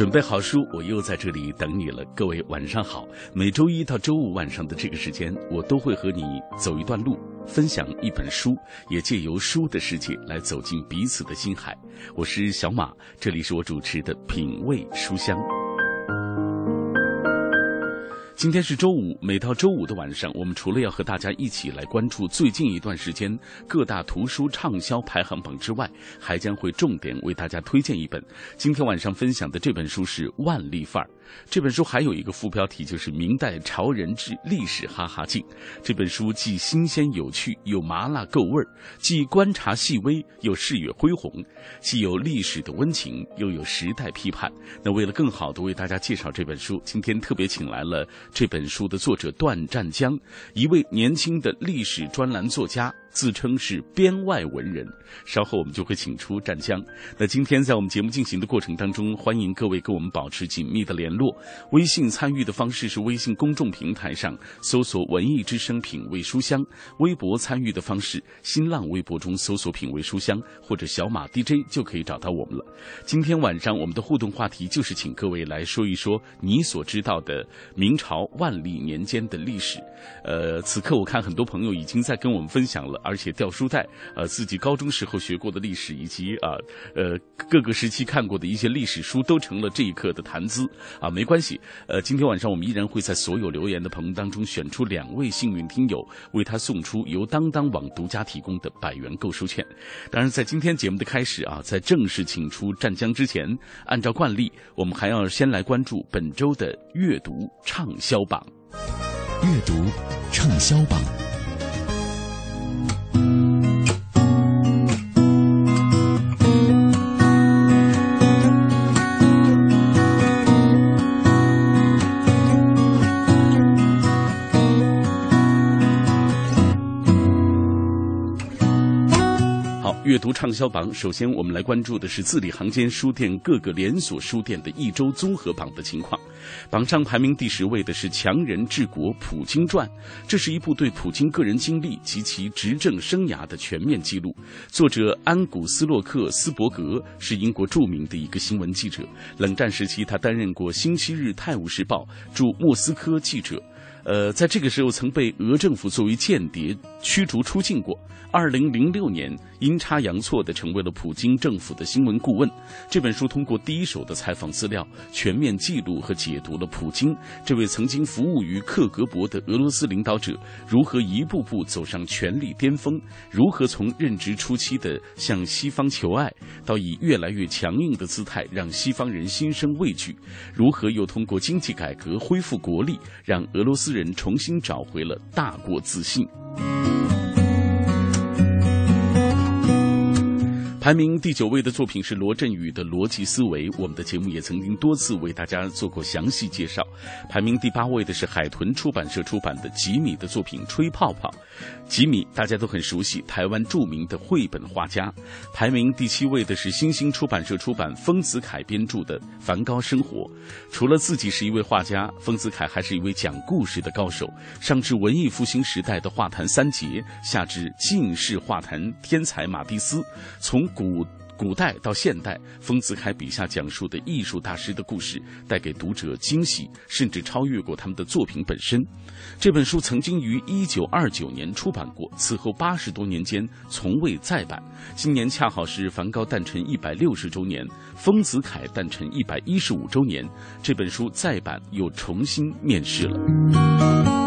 准备好书，我又在这里等你了。各位晚上好，每周一到周五晚上的这个时间，我都会和你走一段路，分享一本书，也借由书的世界来走进彼此的心海。我是小马，这里是我主持的品味书香。今天是周五，每到周五的晚上，我们除了要和大家一起来关注最近一段时间各大图书畅销排行榜之外，还将会重点为大家推荐一本。今天晚上分享的这本书是《万历范儿》。这本书还有一个副标题，就是《明代潮人志历史哈哈镜》。这本书既新鲜有趣，又麻辣够味儿；既观察细微，又视野恢宏；既有历史的温情，又有时代批判。那为了更好的为大家介绍这本书，今天特别请来了这本书的作者段湛江，一位年轻的历史专栏作家。自称是编外文人，稍后我们就会请出湛江。那今天在我们节目进行的过程当中，欢迎各位跟我们保持紧密的联络。微信参与的方式是微信公众平台上搜索“文艺之声品味书香”，微博参与的方式，新浪微博中搜索“品味书香”或者小马 DJ 就可以找到我们了。今天晚上我们的互动话题就是请各位来说一说你所知道的明朝万历年间的历史。呃，此刻我看很多朋友已经在跟我们分享了。而且掉书袋，呃，自己高中时候学过的历史，以及啊，呃，各个时期看过的一些历史书，都成了这一刻的谈资啊。没关系，呃，今天晚上我们依然会在所有留言的朋友当中选出两位幸运听友，为他送出由当当网独家提供的百元购书券。当然，在今天节目的开始啊，在正式请出湛江之前，按照惯例，我们还要先来关注本周的阅读畅销榜。阅读畅销榜。Thank you. 阅读畅销榜，首先我们来关注的是字里行间书店各个连锁书店的一周综合榜的情况。榜上排名第十位的是《强人治国普京传》，这是一部对普京个人经历及其执政生涯的全面记录。作者安古斯洛克斯伯格是英国著名的一个新闻记者，冷战时期他担任过《星期日泰晤士报》驻莫斯科记者。呃，在这个时候曾被俄政府作为间谍驱逐出境过。二零零六年，阴差阳错的成为了普京政府的新闻顾问。这本书通过第一手的采访资料，全面记录和解读了普京这位曾经服务于克格勃的俄罗斯领导者如何一步步走上权力巅峰，如何从任职初期的向西方求爱，到以越来越强硬的姿态让西方人心生畏惧，如何又通过经济改革恢复国力，让俄罗斯。人重新找回了大国自信。排名第九位的作品是罗振宇的《逻辑思维》，我们的节目也曾经多次为大家做过详细介绍。排名第八位的是海豚出版社出版的吉米的作品《吹泡泡》。吉米大家都很熟悉，台湾著名的绘本画家。排名第七位的是新兴出版社出版丰子恺编著的《梵高生活》。除了自己是一位画家，丰子恺还是一位讲故事的高手。上至文艺复兴时代的画坛三杰，下至近世画坛天才马蒂斯，从古古代到现代，丰子恺笔下讲述的艺术大师的故事，带给读者惊喜，甚至超越过他们的作品本身。这本书曾经于一九二九年出版过，此后八十多年间从未再版。今年恰好是梵高诞辰一百六十周年，丰子恺诞辰一百一十五周年，这本书再版又重新面世了。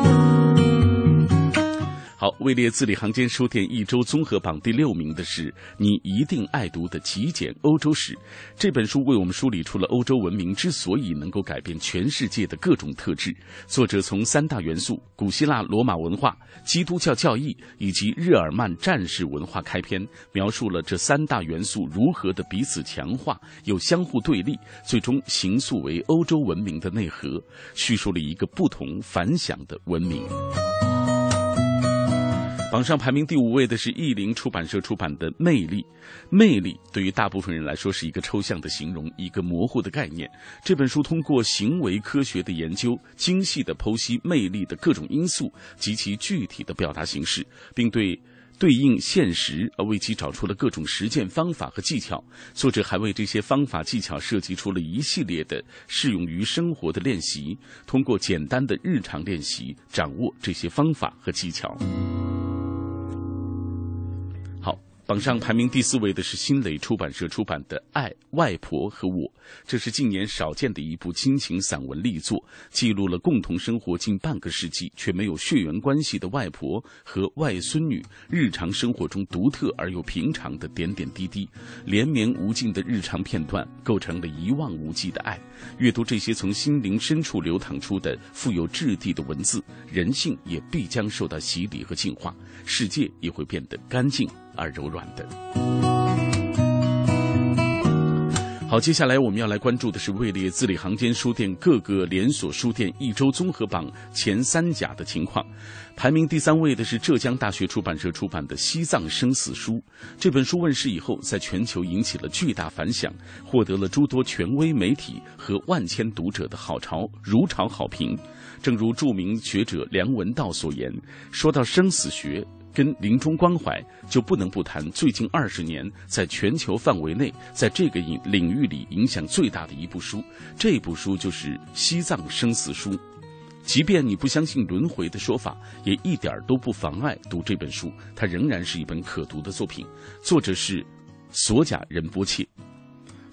好，位列字里行间书店一周综合榜第六名的是你一定爱读的《极简欧洲史》这本书，为我们梳理出了欧洲文明之所以能够改变全世界的各种特质。作者从三大元素——古希腊罗马文化、基督教教义以及日耳曼战士文化开篇，描述了这三大元素如何的彼此强化又相互对立，最终形塑为欧洲文明的内核，叙述了一个不同凡响的文明。榜上排名第五位的是译林出版社出版的《魅力》。魅力对于大部分人来说是一个抽象的形容，一个模糊的概念。这本书通过行为科学的研究，精细的剖析魅力的各种因素及其具体的表达形式，并对对应现实而为其找出了各种实践方法和技巧。作者还为这些方法技巧设计出了一系列的适用于生活的练习，通过简单的日常练习掌握这些方法和技巧。榜上排名第四位的是新蕾出版社出版的《爱外婆和我》，这是近年少见的一部亲情散文力作，记录了共同生活近半个世纪却没有血缘关系的外婆和外孙女日常生活中独特而又平常的点点滴滴，连绵无尽的日常片段构成了一望无际的爱。阅读这些从心灵深处流淌出的富有质地的文字，人性也必将受到洗礼和净化，世界也会变得干净。而柔软的。好，接下来我们要来关注的是位列字里行间书店各个连锁书店一周综合榜前三甲的情况。排名第三位的是浙江大学出版社出版的《西藏生死书》。这本书问世以后，在全球引起了巨大反响，获得了诸多权威媒体和万千读者的好潮如潮好评。正如著名学者梁文道所言：“说到生死学。”跟临终关怀，就不能不谈最近二十年在全球范围内，在这个领领域里影响最大的一部书。这部书就是《西藏生死书》。即便你不相信轮回的说法，也一点都不妨碍读这本书。它仍然是一本可读的作品。作者是索贾仁波切。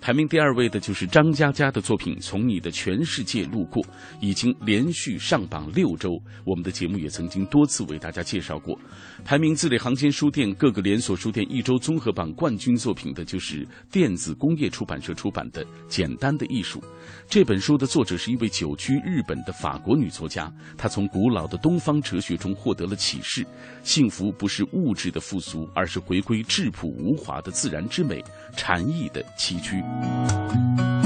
排名第二位的就是张嘉佳的作品《从你的全世界路过》，已经连续上榜六周。我们的节目也曾经多次为大家介绍过。排名字里行间书店各个连锁书店一周综合榜冠军作品的就是电子工业出版社出版的《简单的艺术》。这本书的作者是一位久居日本的法国女作家，她从古老的东方哲学中获得了启示：幸福不是物质的富足，而是回归质朴无华的自然之美，禅意的崎岖。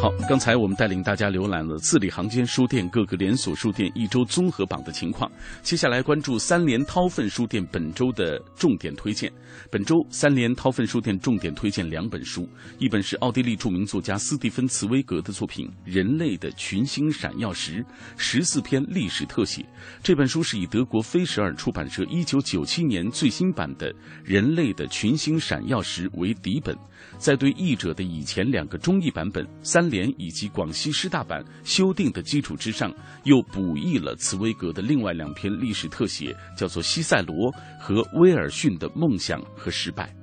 好，刚才我们带领大家浏览了字里行间书店各个连锁书店一周综合榜的情况，接下来关注三联韬奋书店本周的重点推荐。本周三联韬奋书店重点推荐两本书，一本是奥地利著名作家斯蒂芬茨威格的作品《人类的群星闪耀时》，十四篇历史特写。这本书是以德国菲舍尔出版社一九九七年最新版的《人类的群星闪耀时》为底本。在对译者的以前两个中译版本三联以及广西师大版修订的基础之上，又补译了茨威格的另外两篇历史特写，叫做《西塞罗》和威尔逊的梦想和失败。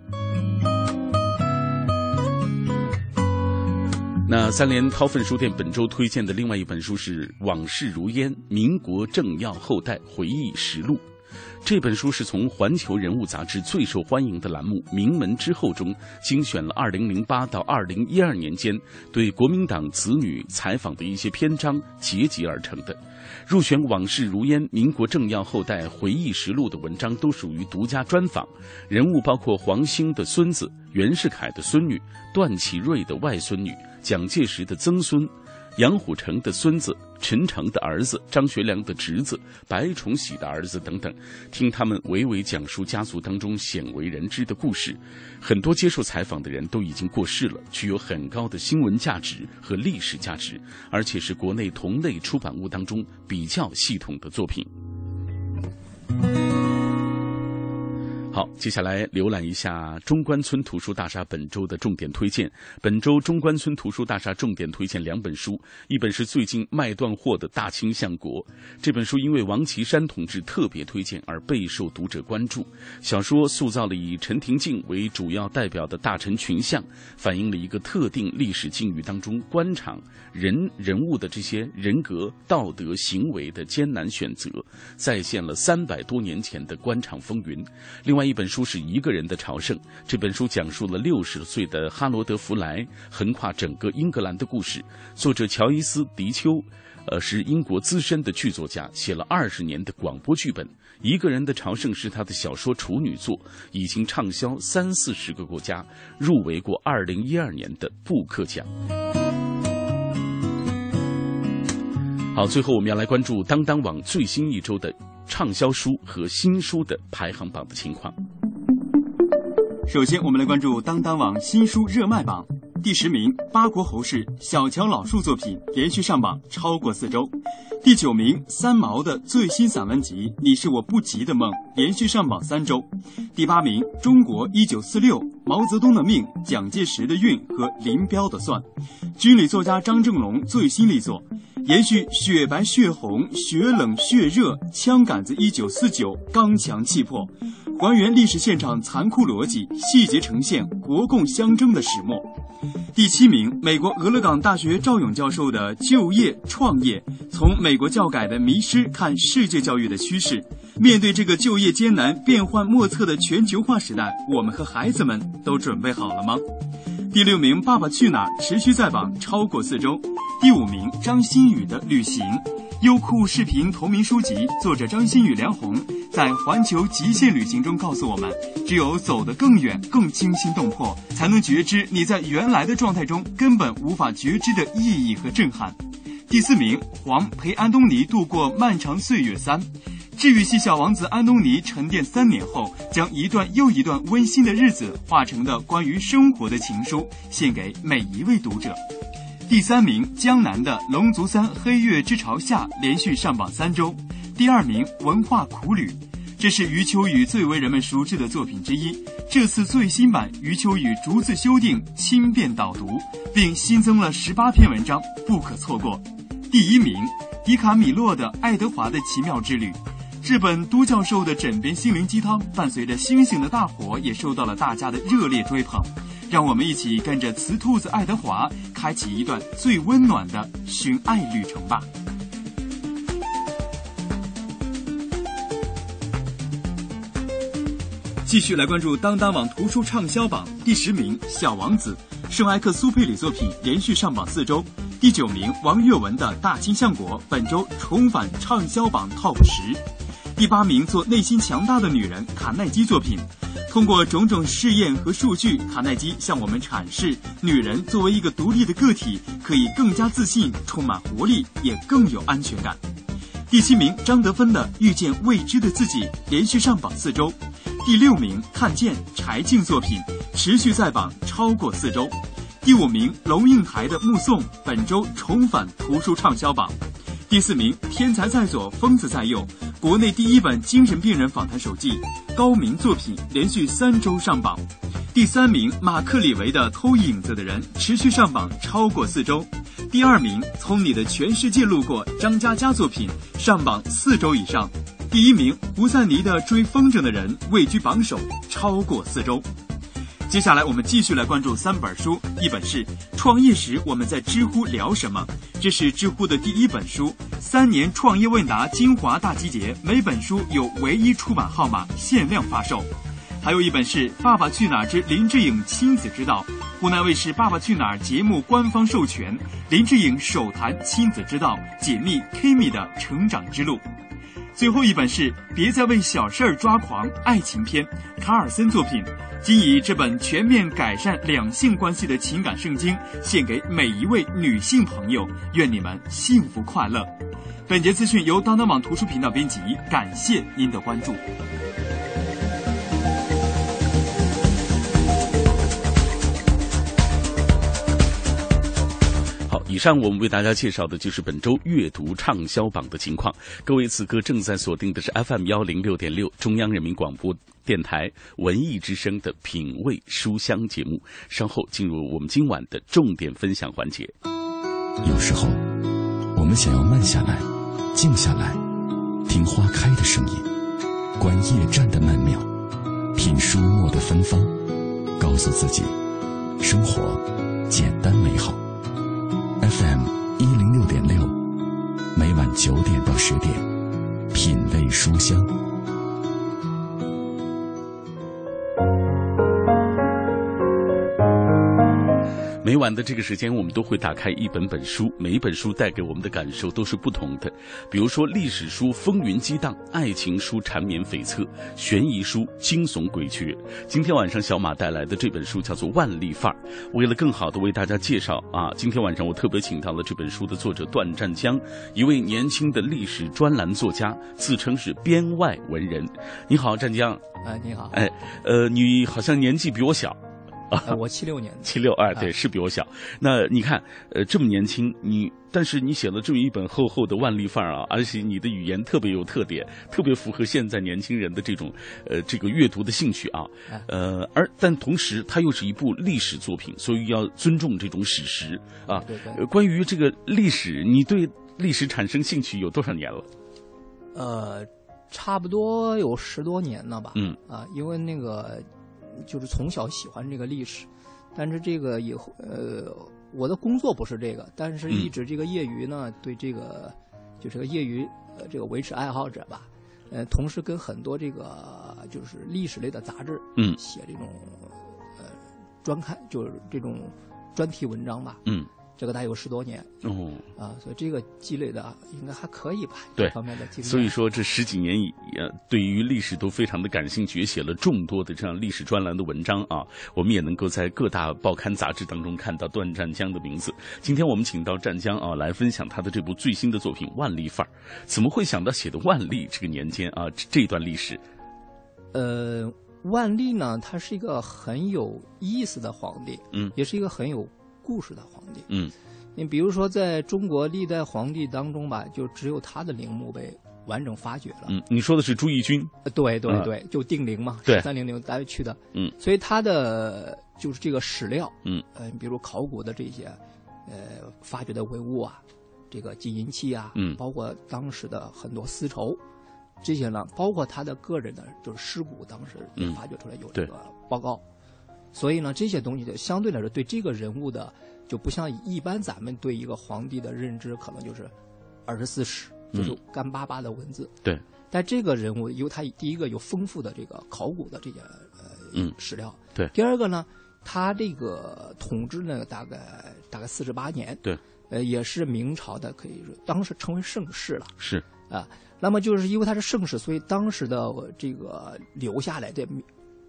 那三联韬奋书店本周推荐的另外一本书是《往事如烟：民国政要后代回忆实录》。这本书是从《环球人物》杂志最受欢迎的栏目《名门之后》中精选了2008到2012年间对国民党子女采访的一些篇章结集而成的。入选《往事如烟：民国政要后代回忆实录》的文章都属于独家专访，人物包括黄兴的孙子、袁世凯的孙女、段祺瑞的外孙女、蒋介石的曾孙。杨虎城的孙子、陈诚的儿子、张学良的侄子、白崇禧的儿子等等，听他们娓娓讲述家族当中鲜为人知的故事。很多接受采访的人都已经过世了，具有很高的新闻价值和历史价值，而且是国内同类出版物当中比较系统的作品。好，接下来浏览一下中关村图书大厦本周的重点推荐。本周中关村图书大厦重点推荐两本书，一本是最近卖断货的《大清相国》。这本书因为王岐山同志特别推荐而备受读者关注。小说塑造了以陈廷敬为主要代表的大臣群像，反映了一个特定历史境遇当中官场人人物的这些人格、道德、行为的艰难选择，再现了三百多年前的官场风云。另外。一本书是一个人的朝圣。这本书讲述了六十岁的哈罗德·弗莱横跨整个英格兰的故事。作者乔伊斯·迪丘，呃，是英国资深的剧作家，写了二十年的广播剧本。一个人的朝圣是他的小说处女作，已经畅销三四十个国家，入围过二零一二年的布克奖。好，最后我们要来关注当当网最新一周的。畅销书和新书的排行榜的情况。首先，我们来关注当当网新书热卖榜，第十名八国侯氏小乔老树作品连续上榜超过四周。第九名三毛的最新散文集《你是我不及的梦》连续上榜三周。第八名中国一九四六毛泽东的命、蒋介石的运和林彪的算，军旅作家张正龙最新力作。延续雪白血红、血冷血热、枪杆子一九四九刚强气魄，还原历史现场残酷逻辑，细节呈现国共相争的始末。第七名，美国俄勒冈大学赵勇教授的就业创业，从美国教改的迷失看世界教育的趋势。面对这个就业艰难、变幻莫测的全球化时代，我们和孩子们都准备好了吗？第六名，《爸爸去哪儿》持续在榜超过四周。第五名，张馨予的《旅行》，优酷视频同名书籍，作者张馨予、梁红在环球极限旅行中告诉我们：只有走得更远、更惊心动魄，才能觉知你在原来的状态中根本无法觉知的意义和震撼。第四名，黄陪安东尼度过漫长岁月三。治愈系小王子安东尼沉淀三年后，将一段又一段温馨的日子化成的关于生活的情书，献给每一位读者。第三名，江南的《龙族三：黑月之潮下》连续上榜三周。第二名，《文化苦旅》，这是余秋雨最为人们熟知的作品之一。这次最新版，余秋雨逐字修订、轻便导读，并新增了十八篇文章，不可错过。第一名，迪卡米洛的《爱德华的奇妙之旅》。日本都教授的枕边心灵鸡汤，伴随着星星的大火，也受到了大家的热烈追捧。让我们一起跟着雌兔子爱德华，开启一段最温暖的寻爱旅程吧。继续来关注当当网图书畅销榜第十名《小王子》，圣埃克苏佩里作品连续上榜四周。第九名王跃文的《大金相国》本周重返畅销榜 TOP 十。第八名，做内心强大的女人，卡耐基作品。通过种种试验和数据，卡耐基向我们阐释，女人作为一个独立的个体，可以更加自信，充满活力，也更有安全感。第七名，张德芬的《遇见未知的自己》连续上榜四周。第六名，看见柴静作品持续在榜超过四周。第五名，龙应台的《目送》本周重返图书畅销榜。第四名，天才在左，疯子在右。国内第一本精神病人访谈手记，高明作品连续三周上榜。第三名马克·李维的《偷影子的人》持续上榜超过四周。第二名从你的全世界路过张嘉佳作品上榜四周以上。第一名胡赛尼的《追风筝的人》位居榜首超过四周。接下来我们继续来关注三本书，一本是《创业时我们在知乎聊什么》，这是知乎的第一本书，三年创业问答精华大集结，每本书有唯一出版号码，限量发售。还有一本是《爸爸去哪儿之林志颖亲子之道》，湖南卫视《爸爸去哪儿》节目官方授权，林志颖首谈亲子之道，解密 Kimi 的成长之路。最后一本是《别再为小事儿抓狂》爱情篇，卡尔森作品。今以这本全面改善两性关系的情感圣经，献给每一位女性朋友，愿你们幸福快乐。本节资讯由当当网图书频道编辑，感谢您的关注。以上。我们为大家介绍的就是本周阅读畅销榜的情况。各位此刻正在锁定的是 FM 幺零六点六中央人民广播电台文艺之声的品味书香节目。稍后进入我们今晚的重点分享环节。有时候，我们想要慢下来，静下来，听花开的声音，观夜战的曼妙，品书墨的芬芳，告诉自己，生活简单美好。FM 一零六点六，每晚九点到十点，品味书香。每晚的这个时间，我们都会打开一本本书，每一本书带给我们的感受都是不同的。比如说，历史书风云激荡，爱情书缠绵悱恻，悬疑书惊悚诡谲。今天晚上，小马带来的这本书叫做《万历范儿》。为了更好的为大家介绍啊，今天晚上我特别请到了这本书的作者段湛江，一位年轻的历史专栏作家，自称是编外文人。你好，湛江。哎，你好。哎，呃，你好像年纪比我小。啊，我七六年的，七六哎，对，是比我小。那你看，呃，这么年轻，你但是你写了这么一本厚厚的万历范儿啊，而且你的语言特别有特点，特别符合现在年轻人的这种呃这个阅读的兴趣啊。呃，而但同时，它又是一部历史作品，所以要尊重这种史实啊。对对。关于这个历史，你对历史产生兴趣有多少年了？呃，差不多有十多年了吧。嗯。啊，因为那个。就是从小喜欢这个历史，但是这个以后呃，我的工作不是这个，但是一直这个业余呢，对这个就是个业余呃这个维持爱好者吧，呃，同时跟很多这个就是历史类的杂志嗯。写这种呃专刊，就是这种专题文章吧嗯。这个大概有十多年哦啊，所以这个积累的应该还可以吧？对方面的积累。所以说这十几年以呃，对于历史都非常的感兴趣，也写了众多的这样历史专栏的文章啊。我们也能够在各大报刊杂志当中看到段湛江的名字。今天我们请到湛江啊来分享他的这部最新的作品《万历范儿》。怎么会想到写的万历这个年间啊这段历史？呃，万历呢，他是一个很有意思的皇帝，嗯，也是一个很有。故事的皇帝，嗯，你比如说，在中国历代皇帝当中吧，就只有他的陵墓被完整发掘了。嗯，你说的是朱翊钧？对对对，就定陵嘛，十三陵陵单位去的。嗯，所以他的就是这个史料，嗯，呃，比如考古的这些，呃，发掘的文物啊，这个金银器啊，嗯，包括当时的很多丝绸，这些呢，包括他的个人的，就是尸骨，当时也发掘出来有这个报告。所以呢，这些东西就相对来说，对这个人物的就不像一般咱们对一个皇帝的认知，可能就是二十四史，就是干巴巴的文字。对。但这个人物，有他第一个有丰富的这个考古的这些呃史料。对。第二个呢，他这个统治呢，大概大概四十八年。对。呃，也是明朝的，可以说当时称为盛世了。是。啊，那么就是因为他是盛世，所以当时的这个留下来的。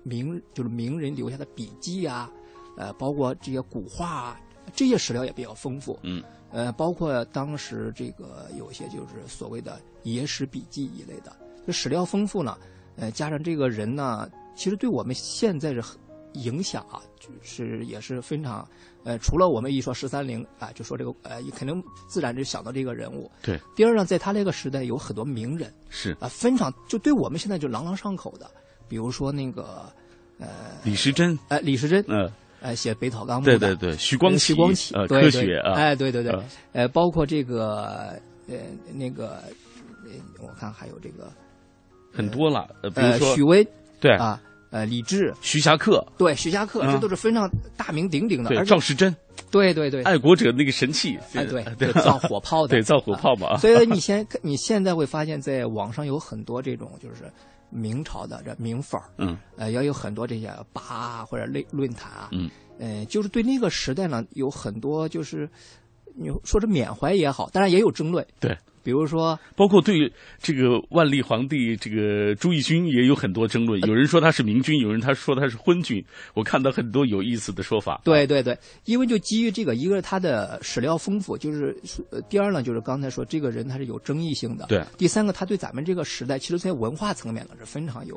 名就是名人留下的笔记啊，呃，包括这些古画啊，这些史料也比较丰富。嗯，呃，包括当时这个有些就是所谓的野史笔记一类的，这史料丰富呢，呃，加上这个人呢，其实对我们现在是影响啊，就是也是非常，呃，除了我们一说十三陵啊，就说这个呃，肯定自然就想到这个人物。对。第二呢，在他那个时代有很多名人。是。啊，非常就对我们现在就朗朗上口的。比如说那个，呃，李时珍，哎，李时珍，嗯，呃，写《北草纲目》对对对，徐光启，徐光启，呃，科学啊，哎，对对对，呃，包括这个，呃，那个，我看还有这个很多了，呃，比如说许巍，对。啊，呃，李志，徐霞客，对，徐霞客，这都是非常大名鼎鼎的，对，赵时珍，对对对，爱国者那个神器，哎，对，对，造火炮的，对，造火炮嘛，所以你现你现在会发现，在网上有很多这种就是。明朝的这名粉儿，嗯，呃，也有很多这些吧或者论论坛啊，嗯，呃，就是对那个时代呢，有很多就是你说是缅怀也好，当然也有争论，对。比如说，包括对这个万历皇帝这个朱翊钧也有很多争论，有人说他是明君，有人他说他是昏君，我看到很多有意思的说法。对对对，因为就基于这个，一个是他的史料丰富，就是第二呢，就是刚才说这个人他是有争议性的。对。第三个，他对咱们这个时代，其实，在文化层面呢是非常有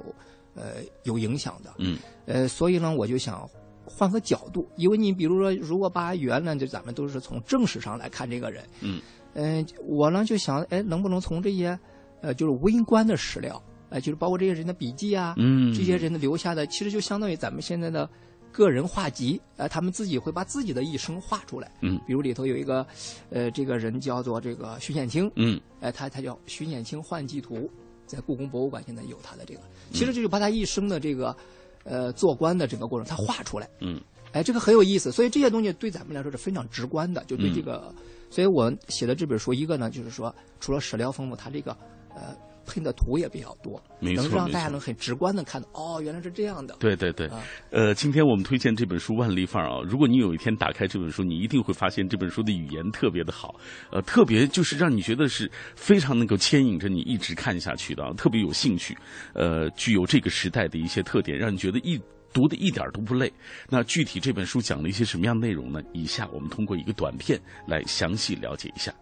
呃有影响的。嗯。呃，所以呢，我就想换个角度，因为你比如说，如果把原来就咱们都是从正史上来看这个人，嗯，嗯、我呢就想，哎，能不能从这些，呃，就是微观的史料，哎、就是包括这些人的笔记啊，嗯这些人的留下的，其实就相当于咱们现在的个人画集，呃，他们自己会把自己的一生画出来，嗯。比如里头有一个，呃，这个人叫做这个徐显清，嗯哎，他他叫徐显清幻记图，在故宫博物馆现在有他的这个，嗯。其实就是把他一生的这个，呃，做官的整个过程他画出来，嗯。哎，这个很有意思，所以这些东西对咱们来说是非常直观的，就对这嗯个，所以我写的这本书，一个呢就是说，除了史料丰富，它这个呃配的图也比较多，能让大家能很直观的看到，哦，原来是这样的。对对对啊，呃，今天我们推荐这本书《万历范儿》啊，如果你有一天打开这本书，你一定会发现这本书的语言特别的好，呃，特别就是让你觉得是非常能够牵引着你一直看下去的啊，特别有兴趣，呃，具有这个时代的一些特点，让你觉得一。读的一点都不累。那具体这本书讲了一些什么样的内容呢？以下我们通过一个短片来详细了解一下。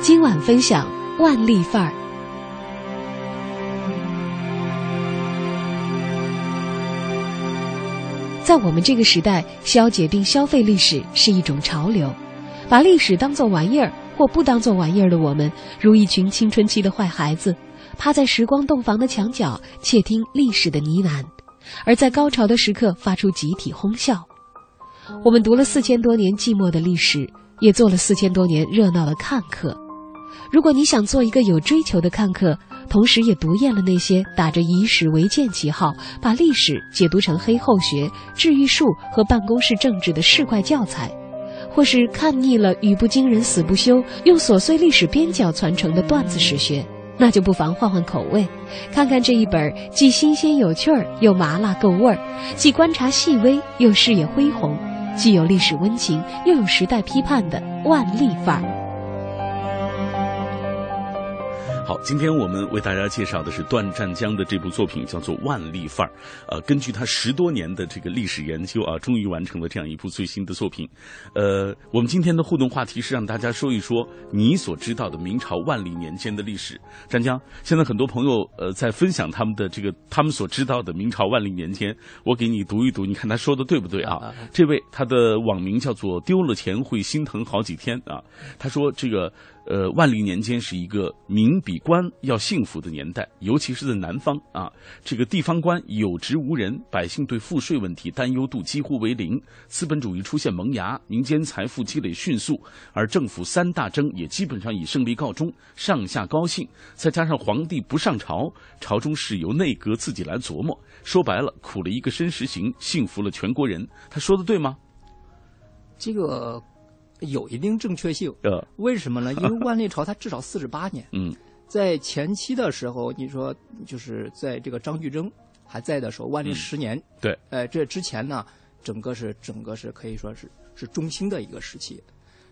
今晚分享万历范儿。在我们这个时代，消解并消费历史是一种潮流，把历史当作玩意儿或不当做玩意儿的我们，如一群青春期的坏孩子，趴在时光洞房的墙角，窃听历史的呢喃，而在高潮的时刻发出集体哄笑。我们读了四千多年寂寞的历史，也做了四千多年热闹的看客。如果你想做一个有追求的看客，同时也读厌了那些打着以史为鉴旗号，把历史解读成黑后学、治愈术和办公室政治的世怪教材，或是看腻了语不惊人死不休，用琐碎历史边角传承的段子史学，那就不妨换换口味，看看这一本既新鲜有趣儿，又麻辣够味儿，既观察细微，又视野恢宏，既有历史温情，又有时代批判的万历范儿。好，今天我们为大家介绍的是段湛江的这部作品，叫做《万历范儿》。呃，根据他十多年的这个历史研究啊，终于完成了这样一部最新的作品。呃，我们今天的互动话题是让大家说一说你所知道的明朝万历年间的历史。湛江，现在很多朋友呃在分享他们的这个他们所知道的明朝万历年间，我给你读一读，你看他说的对不对啊？这位他的网名叫做“丢了钱会心疼好几天”啊，他说这个。呃，万历年间是一个民比官要幸福的年代，尤其是在南方啊，这个地方官有职无人，百姓对赋税问题担忧度几乎为零，资本主义出现萌芽，民间财富积累迅速，而政府三大征也基本上以胜利告终，上下高兴，再加上皇帝不上朝，朝中事由内阁自己来琢磨，说白了，苦了一个申时行，幸福了全国人。他说的对吗？这个有一定正确性。呃，为什么呢？因为万历朝它至少四十八年，嗯。在前期的时候，你说就是在这个张居正还在的时候，万历十年，对，呃，这之前呢，整个是整个是可以说是是中兴的一个时期。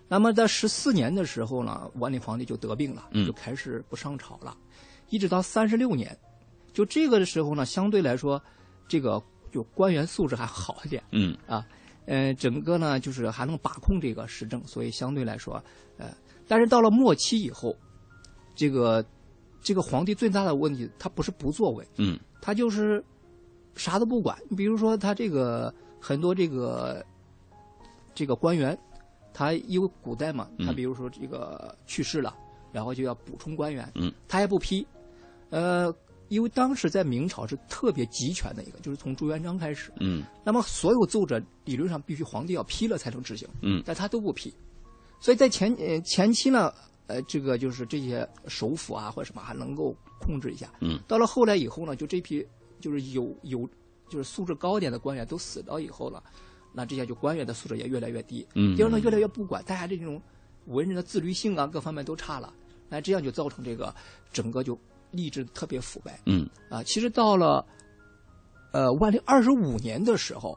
那么在十四年的时候呢，万历皇帝就得病了，嗯。就开始不上朝了，一直到三十六年，就这个的时候呢，相对来说，这个就官员素质还好一点，嗯。啊，呃，整个呢就是还能把控这个时政，所以相对来说，呃，但是到了末期以后，这个这个皇帝最大的问题，他不是不作为，嗯他就是啥都不管。比如说他这个很多这个这个官员，他因为古代嘛，他嗯比如说这个去世了，然后就要补充官员，嗯，他也不批，呃。因为当时在明朝是特别集权的一个，就是从朱元璋开始，嗯。那么所有奏折理论上必须皇帝要批了才能执行，嗯。但他都不批，所以在前呃前期呢，呃，这个就是这些首辅啊或者什么还能够控制一下，嗯，到了后来以后呢，就这批就是有有就是素质高一点的官员都死掉以后了，那这些就官员的素质也越来越低，嗯。第二呢，越来越不管，大家这种文人的自律性啊各方面都差了，那这样就造成这个整个就吏治特别腐败，嗯。啊，其实到了呃万历二十五年的时候，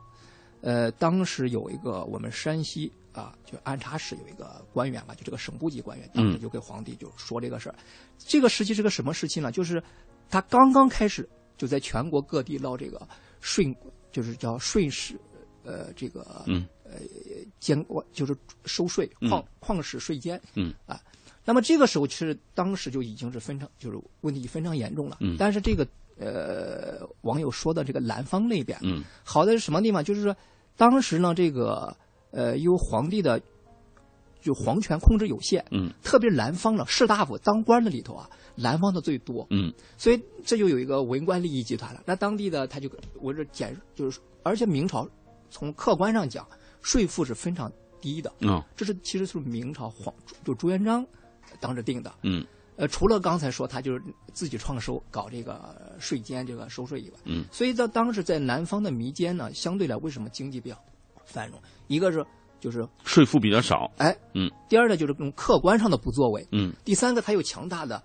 呃，当时有一个我们山西啊，就安察使有一个官员嘛，就这个省部级官员，当时就给皇帝就说这个事儿。这个时期是个什么时期呢？就是他刚刚开始就在全国各地捞这个税，就是叫税使，呃，这个嗯。监管就是收税，嗯。矿矿史税监，嗯。啊，那么这个时候其实当时就已经是非常就是问题非常严重了。嗯但是这个呃网友说的这个南方那边，嗯好在是什么地方？就是说当时呢这个呃由皇帝的就皇权控制有限，嗯特别是南方的士大夫当官的里头啊，南方的最多。嗯所以这就有一个文官利益集团了。那当地的他就我这简就是，而且明朝从客观上讲，税负是非常低的。哦这是其实是明朝皇就朱元璋当时定的。嗯呃，除了刚才说他就是自己创收搞这个税监这个收税以外，嗯，所以在当时在南方的民间呢，相对来为什么经济比较繁荣？一个是就是税负比较少。哎，嗯，第二呢就是这种客观上的不作为，嗯第三个，他有强大的，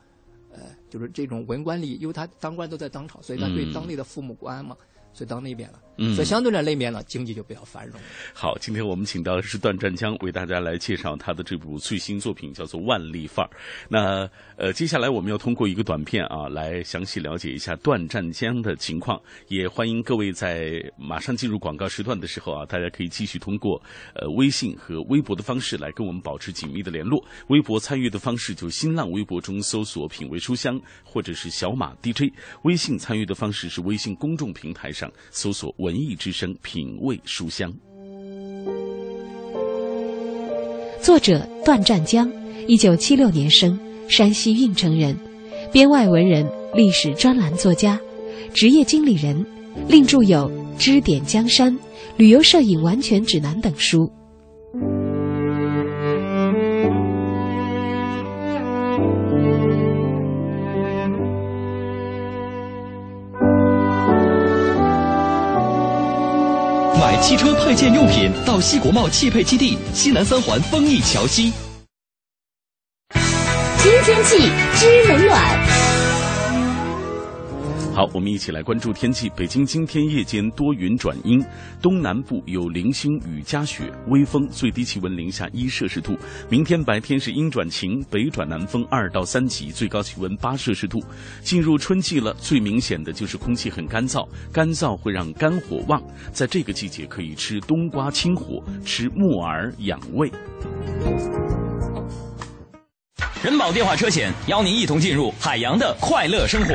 呃，就是这种文官利益，因为他当官都在当朝，所以他对嗯当地的父母官嘛，所以到那边了，嗯所以相对来那边呢，经济就比较繁荣。好，今天我们请到的是段占江，为大家来介绍他的这部最新作品，叫做《万历范儿》。那呃，接下来我们要通过一个短片啊，来详细了解一下段占江的情况。也欢迎各位在马上进入广告时段的时候啊，大家可以继续通过呃微信和微博的方式来跟我们保持紧密的联络。微博参与的方式就新浪微博中搜索“品味书香”或者是小马 DJ。微信参与的方式是微信公众平台上搜索“文艺之声品味书香”。作者段占江，一九七六年生，山西运城人，编外文人，历史专栏作家，职业经理人，另著有《支点江山》《旅游摄影完全指南》等书。汽车配件用品到西国贸汽配基地西南三环丰益桥西。新天气知冷暖。好，我们一起来关注天气。北京今天夜间多云转阴，东南部有零星雨夹雪，微风，最低气温零下一摄氏度。明天白天是阴转晴，北转南风二到三级，最高气温八摄氏度。进入春季了，最明显的就是空气很干燥，干燥会让肝火旺，在这个季节可以吃冬瓜清火，吃木耳养胃。人保电话车险邀您一同进入海洋的快乐生活。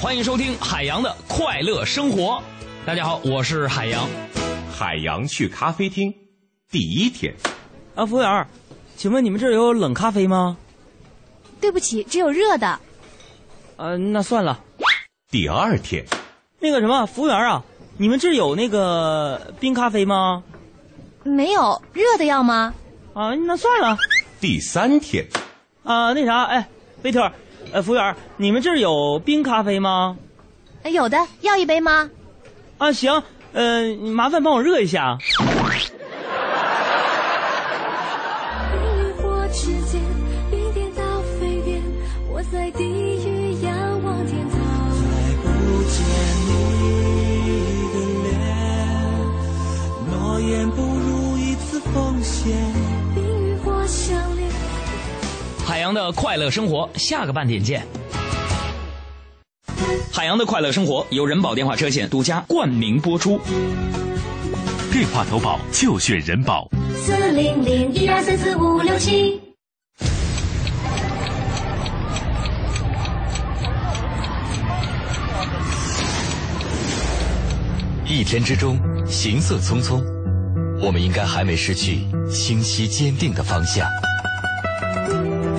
欢迎收听海洋的快乐生活。大家好，我是海洋。海洋去咖啡厅，第一天，啊，服务员，请问你们这儿有冷咖啡吗？对不起，只有热的。啊，那算了。第二天，那个什么，服务员啊，你们这儿有那个冰咖啡吗？没有热的要吗？啊，那算了。第三天，啊，那啥，哎，贝特，呃，服务员，你们这儿有冰咖啡吗？呃有的，要一杯吗？啊，行，呃，麻烦帮我热一下。冰与火之间，冰点到沸点，我在地狱仰望天堂。再不见洋的快乐生活，下个半点见。海洋的快乐生活由人保电话车险独家冠名播出。电话投保就选人保。四零零一二三四五六七。一天之中，行色匆匆，我们应该还没失去清晰坚定的方向。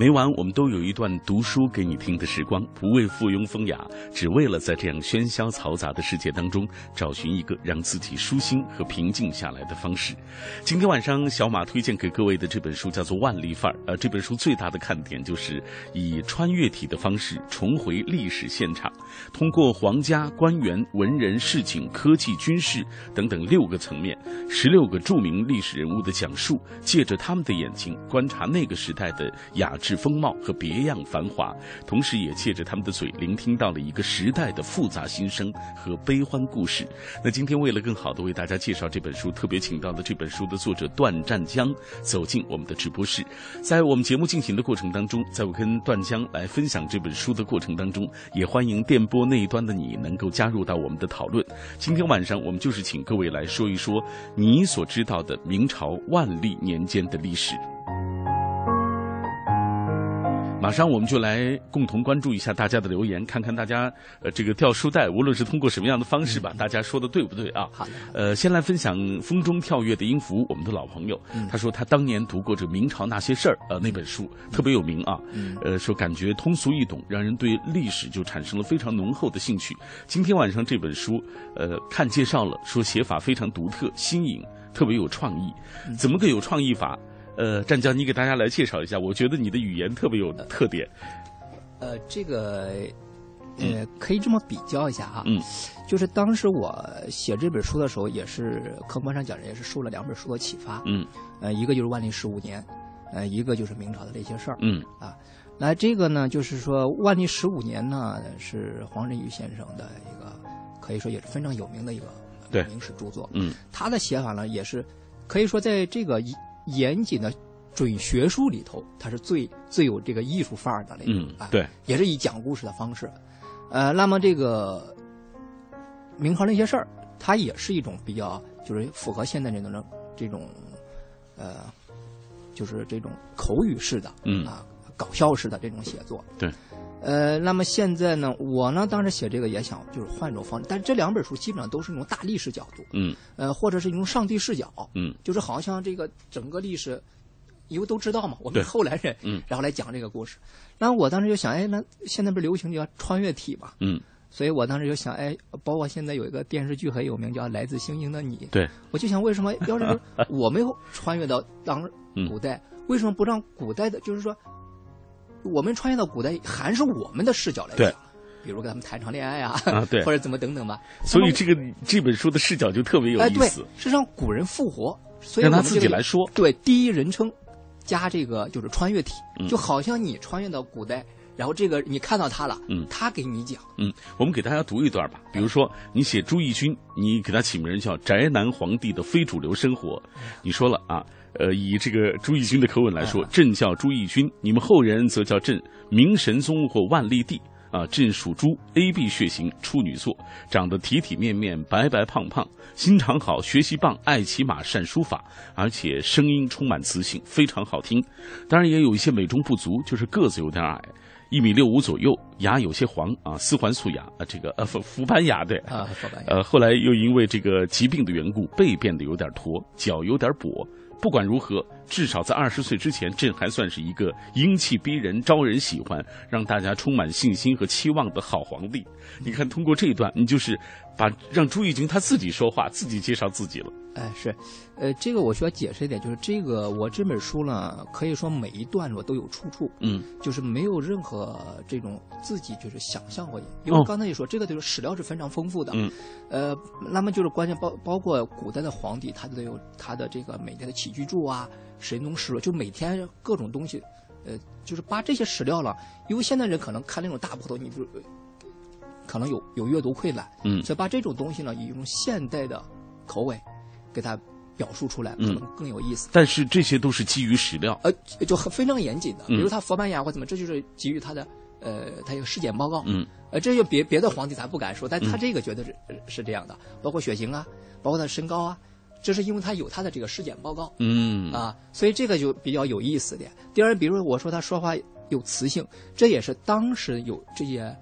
每晚我们都有一段读书给你听的时光，不为附庸风雅，只为了在这样喧嚣嘈杂的世界当中，找寻一个让自己舒心和平静下来的方式。今天晚上，小马推荐给各位的这本书叫做《万历范儿》。呃，这本书最大的看点就是以穿越体的方式重回历史现场，通过皇家、官员、文人、市井、科技、军事等等六个层面，十六个著名历史人物的讲述，借着他们的眼睛观察那个时代的雅致。风貌和别样繁华，同时也借着他们的嘴，聆听到了一个时代的复杂心声和悲欢故事。那今天为了更好的为大家介绍这本书，特别请到了这本书的作者段占江走进我们的直播室。在我们节目进行的过程当中，在我跟段江来分享这本书的过程当中，也欢迎电波那一端的你能够加入到我们的讨论。今天晚上我们就是请各位来说一说你所知道的明朝万历年间的历史。马上我们就来共同关注一下大家的留言，看看大家呃这个掉书袋，无论是通过什么样的方式吧，大家说的对不对啊？好的。呃，先来分享风中跳跃的音符，我们的老朋友，他说他当年读过这《明朝那些事儿》呃那本书特别有名啊，嗯呃说感觉通俗易懂，让人对历史就产生了非常浓厚的兴趣。今天晚上这本书呃看介绍了，说写法非常独特新颖，特别有创意，怎么个有创意法？呃，湛江，你给大家来介绍一下。我觉得你的语言特别有特点。呃，这个呃，可以这么比较一下哈。嗯。就是当时我写这本书的时候，也是客观上讲，也是受了两本书的启发。嗯。呃，一个就是万历十五年，呃，一个就是明朝的这些事儿。嗯。啊，那这个呢，就是说万历十五年呢，是黄仁宇先生的一个，可以说也是非常有名的一个明史著作。嗯。他的写法呢，也是可以说在这个一。严谨的准学术里头，它是最最有这个艺术范儿的那种啊，对，也是以讲故事的方式，呃，那么这个明朝那些事儿，它也是一种比较就是符合现在这种这种呃，就是这种口语式的，嗯。啊，搞笑式的这种写作，对，呃，那么现在呢，我呢当时写这个也想就是换一种方式，但这两本书基本上都是那种大历史角度，嗯，呃，或者是一种上帝视角，嗯，就是好像这个整个历史。因为都知道嘛，我们后来人，嗯，然后来讲这个故事。那我当时就想，哎，那现在不是流行叫穿越体嘛，嗯，所以我当时就想，哎，包括现在有一个电视剧很有名，叫《来自星星的你》，对，我就想，为什么要是 我们穿越到当古代，为什么不让古代的，就是说，我们穿越到古代，还是我们的视角来讲，比如跟他们谈场恋爱啊，啊，对，或者怎么等等吧。所以这个这本书的视角就特别有意思，是让古人复活，所以让他自己来说，对，第一人称。加这个就是穿越体，就好像你穿越到古代，然后这个你看到他了，嗯，他给你讲，嗯，我们给大家读一段吧。比如说，你写朱翊钧，你给他起名叫宅男皇帝的非主流生活，你说了啊，呃，以这个朱翊钧的口吻来说，朕叫朱翊钧，你们后人则叫朕明神宗或万历帝。啊，朕属猪，A B 血型，处女座，长得体体面面，白白胖胖，心肠好，学习棒，爱骑马，善书法，而且声音充满磁性，非常好听。当然也有一些美中不足，就是个子有点矮，一米六五左右，牙有些黄啊，四环素牙啊，这个呃福福盘牙对啊。呃，后来又因为这个疾病的缘故，背变得有点驼，脚有点跛。不管如何，至少在二十岁之前，朕还算是一个英气逼人、招人喜欢、让大家充满信心和期望的好皇帝。你看，通过这一段，你就是把让朱翊钧他自己说话，自己介绍自己了。哎，是，呃，这个我需要解释一点，就是这个我这本书呢，可以说每一段落都有出处，嗯，就是没有任何这种自己就是想象过，因为刚才也说，这个就是史料是非常丰富的，嗯，呃，那么就是关键包包括古代的皇帝，他都有他的这个每天的起居住啊、神农氏就每天各种东西，呃，就是把这些史料了，因为现在人可能看那种大部头，你就可能有有阅读困难，嗯，所以把这种东西呢，以一种现代的口吻。给他表述出来可能更有意思，但是这些都是基于史料，呃，就很非常严谨的。比如他佛班牙或怎么，这就是基于他的呃，他有尸检报告，嗯，呃，这就别别的皇帝咱不敢说，但他这个觉得是、是这样的，包括血型啊，包括他的身高啊，这是因为他有他的这个尸检报告，嗯。啊，所以这个就比较有意思点。第二，比如我说他说话有磁性，这也是当时有这些，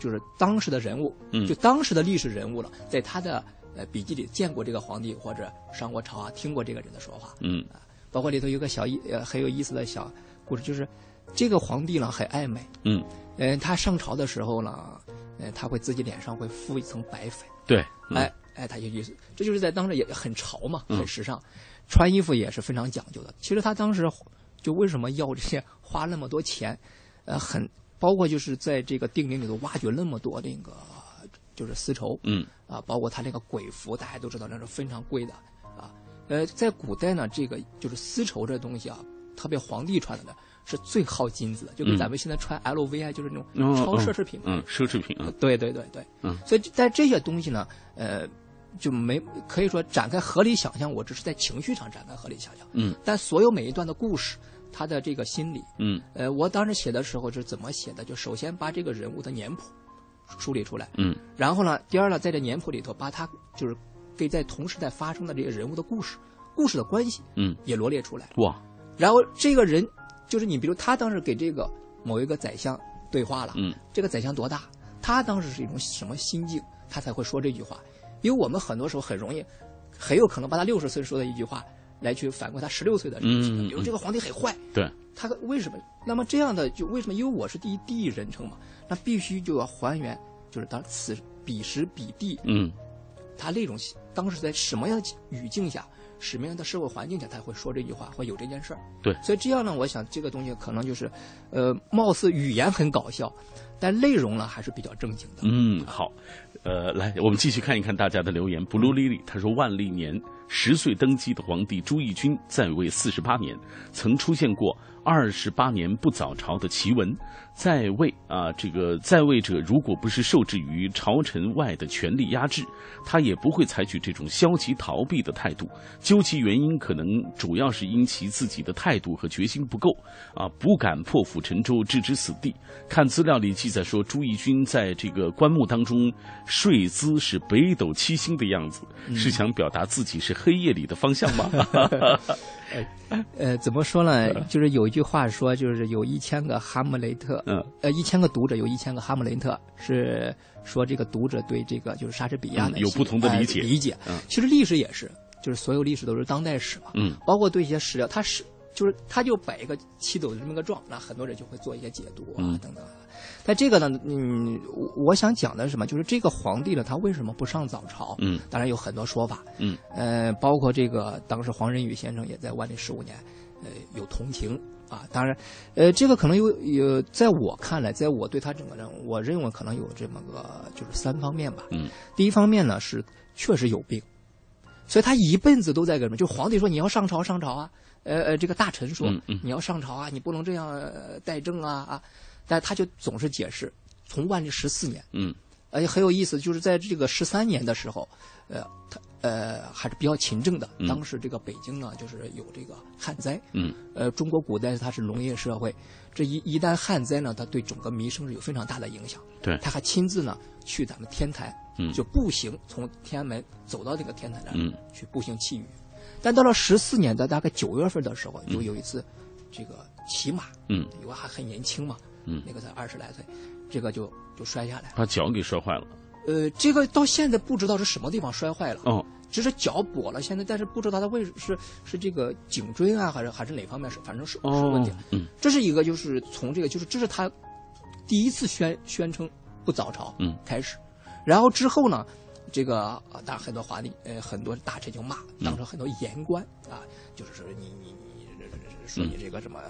就是当时的人物，嗯。就当时的历史人物了，在他的呃笔记里见过这个皇帝或者上过朝啊，听过这个人的说话，嗯。啊包括里头有个小意呃很有意思的小故事，就是这个皇帝呢很爱美，嗯，呃，他上朝的时候呢，呃，他会自己脸上会敷一层白粉，对，嗯。哎哎，他有意思，这就是在当时也很潮嘛，嗯。很时尚，穿衣服也是非常讲究的。其实他当时就为什么要这些花那么多钱，呃，很包括就是在这个定陵里头挖掘那么多那个就是丝绸，嗯。啊，包括他那个鬼服，大家都知道那是非常贵的啊。呃，在古代呢，这个就是丝绸这东西啊，特别皇帝穿的呢是最耗金子的，就跟嗯。咱们现在穿 LV 啊，就是那种嗯超奢侈品。牌。嗯，奢侈品啊，对对对对，嗯。所以在这些东西呢，呃，就没可以说展开合理想象，我只是在情绪上展开合理想象，嗯。但所有每一段的故事，他的这个心理，嗯。呃，我当时写的时候是怎么写的？就首先把这个人物的脸谱梳理出来，嗯。然后呢，第二呢，在这脸谱里头把他就是给在同时代发生的这些人物的故事、故事的关系嗯，也罗列出来，哇，然后这个人就是你，比如他当时给这个某一个宰相对话了，嗯。这个宰相多大？他当时是一种什么心境，他才会说这句话？因为我们很多时候很容易，很有可能把他六十岁说的一句话来去反观他十六岁的这个情况。嗯比如这个皇帝很坏，对，他为什么？那么这样的就为什么？因为我是第一第一人称嘛，那必须就要还原，就是当此彼时彼地，嗯他那种当时在什么样的语境下，什么样的社会环境下，才会说这句话，会有这件事儿。对所以这样呢，我想这个东西可能就是，呃，貌似语言很搞笑，但内容呢还是比较正经的。嗯，好，呃，来，我们继续看一看大家的留言。Blue Lily 他说，万历年十岁登基的皇帝朱翊钧在位四十八年，曾出现过二十八年不早朝的奇闻。在位啊，这个在位者如果不是受制于朝臣外的权力压制，他也不会采取这种消极逃避的态度。究其原因，可能主要是因其自己的态度和决心不够啊，不敢破釜沉舟，置之死地。看资料里记载说，朱翊钧在这个棺木当中睡姿是北斗七星的样子，是想表达自己是黑夜里的方向吗？呃，怎么说呢？就是有一句话说，就是有一千个哈姆雷特，嗯，呃，一千个读者有一千个哈姆雷特，是说这个读者对这个就是莎士比亚的、嗯有不同的理解呃理解。嗯其实历史也是，就是所有历史都是当代史嘛，嗯包括对一些史料，它是就是他就摆一个七斗的这么个状，那很多人就会做一些解读啊、嗯等等啊。但这个呢，嗯，我我想讲的是什么？就是这个皇帝呢，他为什么不上早朝？嗯当然有很多说法，嗯呃，包括这个当时黄仁宇先生也在万历十五年，呃，有同情啊。当然，呃，这个可能有有，在我看来，在我对他整个人，我认为可能有这么个就是三方面吧。嗯，第一方面呢是确实有病，所以他一辈子都在干什么？就皇帝说你要上朝上朝啊，呃呃，这个大臣说、嗯嗯你要上朝啊，你不能这样、呃怠政啊啊，但他就总是解释，从万历十四年。嗯而且很有意思，就是在这个十三年的时候，呃，他呃还是比较勤政的。嗯当时这个北京呢，就是有这个旱灾。嗯呃，中国古代它是农业社会，这一一旦旱灾呢，它对整个民生是有非常大的影响。对他还亲自呢去咱们天台，嗯就步行从天安门走到这个天台那儿、嗯去步行祈雨。但到了十四年的大概九月份的时候，就有一次这个骑马，嗯，因为还很年轻嘛，嗯那个才二十来岁，这个就就摔下来。把脚给摔坏了。呃，这个到现在不知道是什么地方摔坏了，哦，只是脚跛了，现在但是不知道他为是是这个颈椎啊，还是还是哪方面是，反正是是问题。嗯这是一个就是从这个就是这是他第一次宣宣称不早朝，嗯开始，然后之后呢，这个啊当然很多皇帝呃很多大臣就骂，嗯当成很多言官啊，就是说你你你说你这个什么。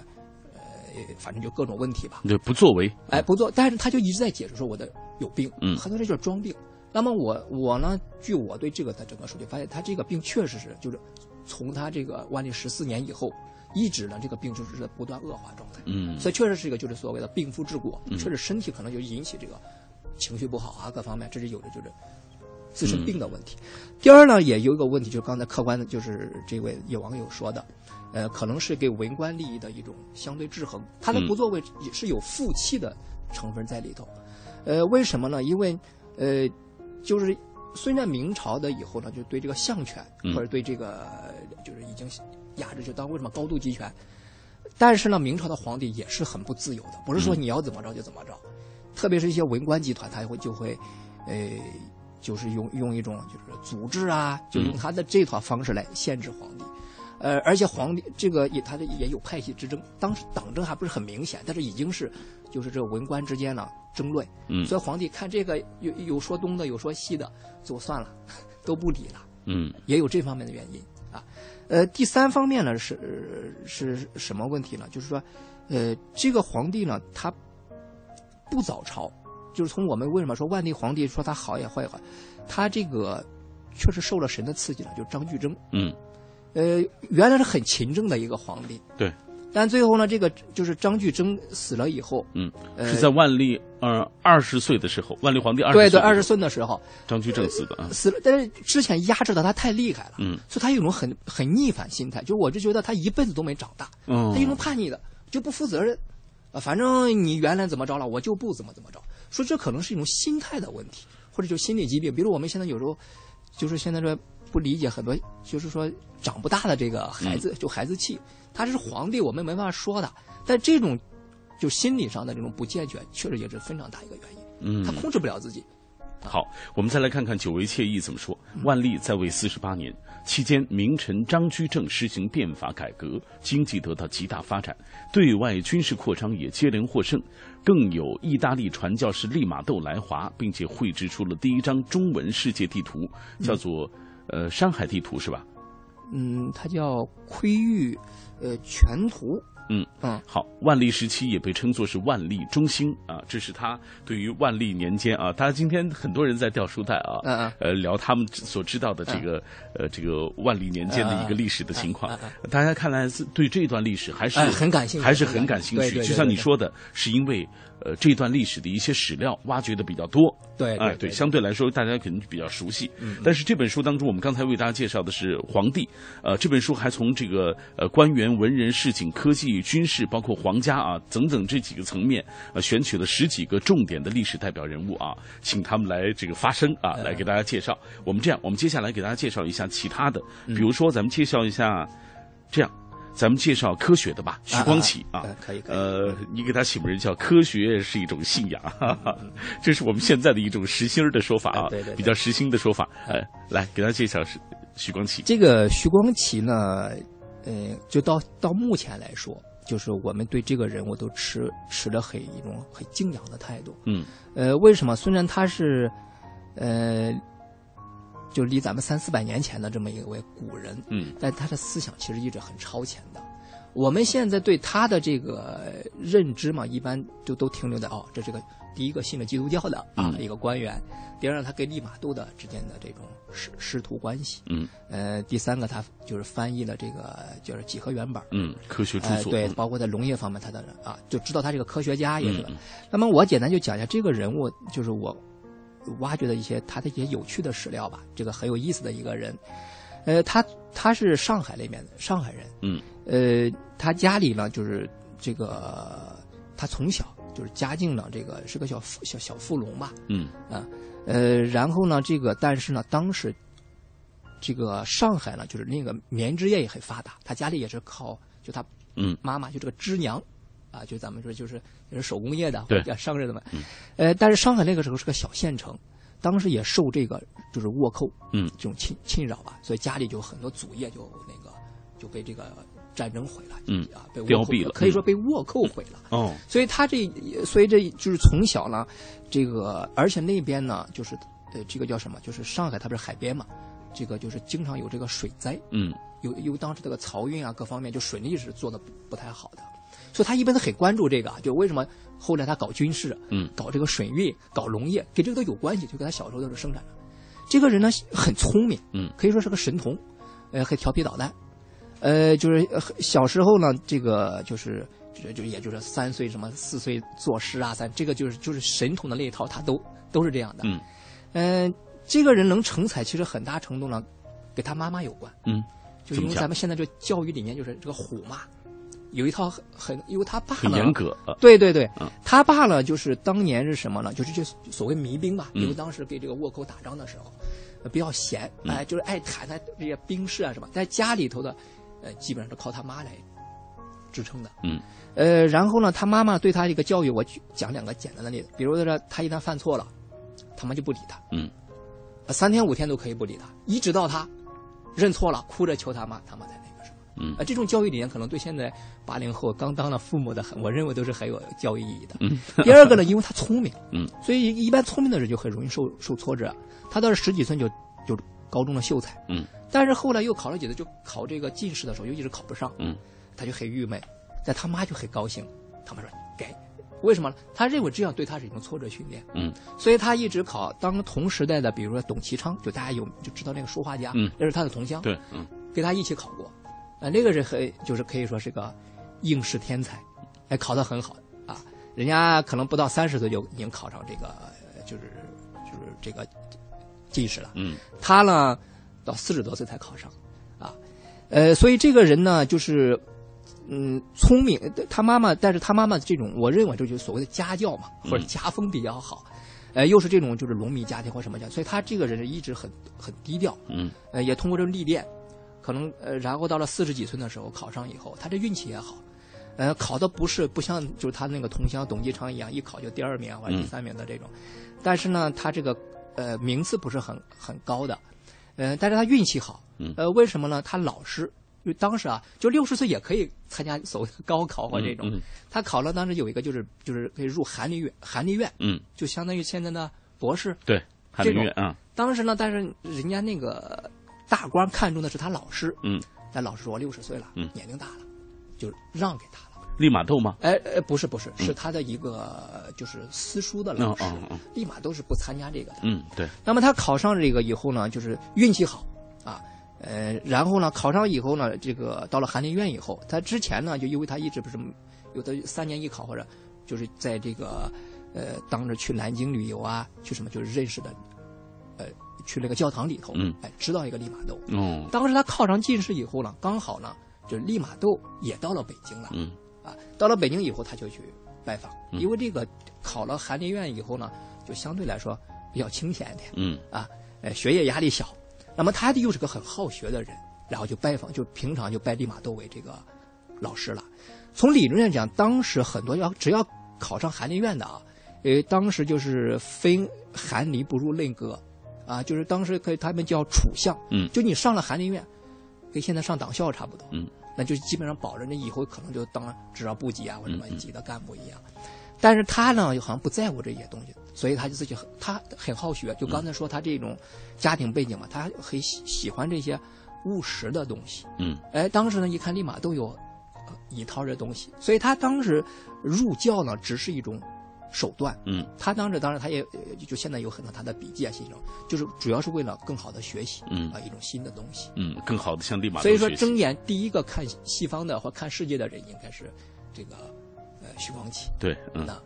呃，反正就各种问题吧。对，不作为。哎，不做，但是他就一直在解释说我的有病，嗯很多人就是装病。那么我我呢，据我对这个的整个数据发现，他这个病确实是就是从他这个万历十四年以后，一直呢这个病就是在不断恶化状态。嗯所以确实是一个就是所谓的病夫治国，嗯确实身体可能就引起这个情绪不好啊，各方面这是有的就是自身病的问题。第二呢，也有一个问题，就是刚才客观的，就是这位有网友说的，呃，可能是给文官利益的一种相对制衡。他的不作为也是有负气的成分在里头。呃，为什么呢？因为呃，就是虽然明朝的以后呢，就对这个相权或者对这个就是已经压制，就当为什么高度集权。但是呢，明朝的皇帝也是很不自由的，不是说你要怎么着就怎么着。特别是一些文官集团，他会就会，呃，就是用用一种就是组织啊，就用他的这套方式来限制皇帝。呃，而且皇帝这个也他的也有派系之争，当时党争还不是很明显，但是已经是就是这个文官之间呢争论。嗯所以皇帝看这个有有说东的，有说西的，就算了，都不理了。嗯也有这方面的原因啊。呃，第三方面呢是是什么问题呢？就是说，呃，这个皇帝呢，他不早朝，就是从我们为什么说万历皇帝说他好也坏也好，他这个确实受了神的刺激了，就张居正，嗯，呃，原来是很勤政的一个皇帝，对，但最后呢，这个就是张居正死了以后，嗯，呃是在万历呃二十岁的时候，万历皇帝二十对对，二十岁的时候张居正死的啊，死了，但是之前压制的他太厉害了。嗯。所以他有一种很很逆反心态，就是我就觉得他一辈子都没长大，嗯他有一种叛逆的，就不负责任，啊，反正你原来怎么着了，我就不怎么怎么着。说这可能是一种心态的问题，或者就心理疾病。比如我们现在有时候，就是现在说不理解很多，就是说长不大的这个孩嗯子，就孩子气，他是皇帝，我们没办法说的。但这种就心理上的这种不健全，确实也是非常大一个原因，嗯他控制不了自己。好，我们再来看看久违惬意怎么说。万历在位四十八年期间，名臣张居正实行变法改革，经济得到极大发展，对外军事扩张也接连获胜，更有意大利传教士利玛窦来华，并且绘制出了第一张中文世界地图，叫做呃山海地图是吧？嗯，它叫窥域呃全图。嗯嗯，好，万历时期也被称作是万历中兴啊，这是他对于万历年间啊，大家今天很多人在掉书袋啊，嗯嗯呃，聊他们所知道的这个、呃这个万历年间的一个历史的情况，大家看来是对这段历史还是、哎很感兴趣还是很感兴趣。对对对就像你说的，是因为呃这段历史的一些史料挖掘的比较多，哎、对对对相对来说大家可能比较熟悉。但是这本书当中，我们刚才为大家介绍的是皇帝，呃，这本书还从这个呃官员、文人、市井、科技、军事，包括皇家啊等等这几个层面，呃，选取了十几个重点的历史代表人物啊，请他们来这个发声啊，来给大家介绍。我们这样，我们接下来给大家介绍一下其他的，比如说咱们介绍一下这样。咱们介绍科学的吧，徐光启啊，啊可以可以呃，你给他起名叫“科学是一种信仰”，哈哈，这是我们现在的一种实心儿的说法啊，哎对对对比较实心的说法。呃，来给他介绍是徐光启。这个徐光启呢，呃，就到到目前来说，就是我们对这个人物都持持着很一种很敬仰的态度。嗯呃，为什么？虽然他是，呃，就离咱们三四百年前的这么一位古人，嗯，但他的思想其实一直很超前的。我们现在对他的这个认知嘛，一般就都停留在哦，这是个第一个信了基督教的啊、嗯一个官员，第二个他跟利玛窦的之间的这种师师徒关系，嗯呃，第三个他就是翻译了这个就是几何原本，嗯，科学著呃，作，对，嗯包括在农业方面，他的啊，就知道他这个科学家也是。那么我简单就讲一下这个人物，就是我挖掘的一些他的一些有趣的史料吧。这个很有意思的一个人，呃，他他是上海那边的上海人，嗯呃，他家里呢就是这个他从小就是嘉靖呢这个是个小富小小富农吧，嗯。啊，呃，然后呢，这个但是呢，当时这个上海呢，就是那个棉织业也很发达，他家里也是靠就他嗯。妈妈就这个织娘啊，就咱们说就是也是手工业的，对或者叫商人的嘛，嗯。呃，但是上海那个时候是个小县城，当时也受这个就是倭寇嗯。这种侵侵扰吧，所以家里就很多祖业就那个就被这个战争毁了，嗯啊，被凋敝了可以说嗯被倭寇毁了。哦，所以他这，所以这就是从小呢，这个而且那边呢，就是呃，这个叫什么？就是上海，它不是海边嘛，这个就是经常有这个水灾，嗯有有当时这个漕运啊各方面，就水利是做的不不太好的，所以他一般都很关注这个啊，就为什么后来他搞军事，嗯搞这个水运，搞农业，跟这个都有关系，就跟他小时候都是生产的。这个人呢很聪明，嗯可以说是个神童，呃，很调皮捣蛋，呃，就是呃小时候呢，这个就是就就也就是三岁什么四岁作诗啊，三这个就是就是神童的那一套，他都都是这样的。嗯。嗯、这个人能成才，其实很大程度呢，跟他妈妈有关。嗯，就是因为咱们现在这教育理念就是这个虎嘛，有一套很很，因为他爸很呢，严格啊对对对，嗯。他爸呢，就是当年是什么呢？就是这所谓民兵吧，嗯。因为当时给这个倭寇打仗的时候，呃比较闲，嗯。哎，就是爱谈谈这些兵事啊什么，在家里头的，呃，基本上是靠他妈来支撑的。嗯呃，然后呢，他妈妈对他一个教育，我举讲两个简单的例子，比如说他一旦犯错了，他妈就不理他，嗯呃三天五天都可以不理他，一直到他认错了，哭着求他妈，他妈才那个什么。嗯啊，这种教育理念可能对现在八零后刚当了父母的，我认为都是很有教育意义的。嗯第二个呢，因为他聪明，嗯所以一般聪明的人就很容易受受挫折。他到了十几岁就就高中的秀才，嗯。但是后来又考了几次，就考这个进士的时候，又一直考不上，嗯。他就很郁闷，但他妈就很高兴，他妈说给，为什么？呢？他认为这样对他是一种挫折训练，嗯。所以他一直考。当同时代的，比如说董其昌，就大家有就知道那个书画家，嗯。那是他的同乡，对嗯。跟他一起考过，啊、那个人很就是可以说是个应试天才，哎，考得很好。啊，人家可能不到三十岁就已经考上这个，呃就是就是这个进士了，嗯。他呢到四十多岁才考上，啊，呃，所以这个人呢就是。嗯，聪明，他妈妈，但是他妈妈这种，我认为这就是所谓的家教嘛，或者嗯家风比较好，呃，又是这种就是农民家庭或什么家，所以他这个人一直很很低调，嗯。呃，也通过这个历练，可能呃，然后到了四十几岁的时候考上以后，他这运气也好，呃，考的不是不像就是他那个同乡董继昌一样，一考就第二名啊或者第三名的这种，但是呢，他这个呃名次不是很很高的，呃，但是他运气好，嗯呃，为什么呢？他老师。就当时啊，就六十岁也可以参加所谓的高考或这种。嗯嗯他考了，当时有一个就是就是可以入寒林院，寒林院嗯，就相当于现在的博士。对，翰林院啊，当时呢，但是人家那个大官看中的是他老师，嗯，但老师说六十岁了，嗯年龄大了，就让给他了。利玛窦吗？哎哎，不是不是，嗯是他的一个就是私塾的老师哦哦哦，立马都是不参加这个的。嗯，对，那么他考上这个以后呢，就是运气好啊，呃，然后呢，考上以后呢，这个到了翰林院以后，他之前呢，就因为他一直不是有的三年一考或者就是在这个呃，当着去南京旅游啊，去什么就是认识的，呃，去那个教堂里头，嗯哎，知道一个利玛窦。哦，当时他考上进士以后呢，刚好呢，就是利玛窦也到了北京了。嗯啊，到了北京以后，他就去拜访，嗯。因为这个考了翰林院以后呢，就相对来说比较清闲一点嗯。啊，呃，学业压力小。那么他又是个很好学的人，然后就拜访，就平常就拜利玛窦为这个老师了。从理论上讲，当时很多要只要考上翰林院的啊，呃，当时就是非翰林不入内阁，啊，就是当时可以他们叫处相，嗯。就你上了翰林院，跟现在上党校差不多，嗯，那就基本上保证着以后可能就当指导部级啊或者什么级的干部一样。但是他呢，又好像不在乎这些东西，所以他就自己很他很好学。就刚才说他这种家庭背景嘛，他很喜喜欢这些务实的东西。嗯哎，当时呢一看立马都有呃一套这东西，所以他当时入教呢只是一种手段。嗯他当时当然他也呃就现在有很多他的笔记啊，这种就是主要是为了更好的学习嗯啊一种新的东西。嗯，更好的向利马所以说，睁眼第一个看西方的或看世界的人，应该是这个呃徐光启。对，嗯那。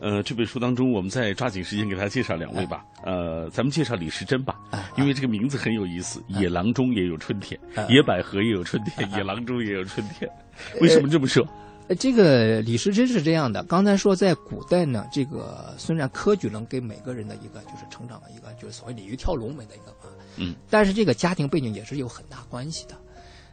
呃，这本书当中，我们再抓紧时间给大家介绍两位吧。呃，咱们介绍李时珍吧，因为这个名字很有意思。野狼中也有春天，野百合也有春天，野狼中也有春天。为什么这么说？呃，这个李时珍是这样的。刚才说，在古代呢，这个虽然科举能给每个人的一个就是成长的一个就是所谓鲤鱼跳龙门的一个啊，嗯，但是这个家庭背景也是有很大关系的。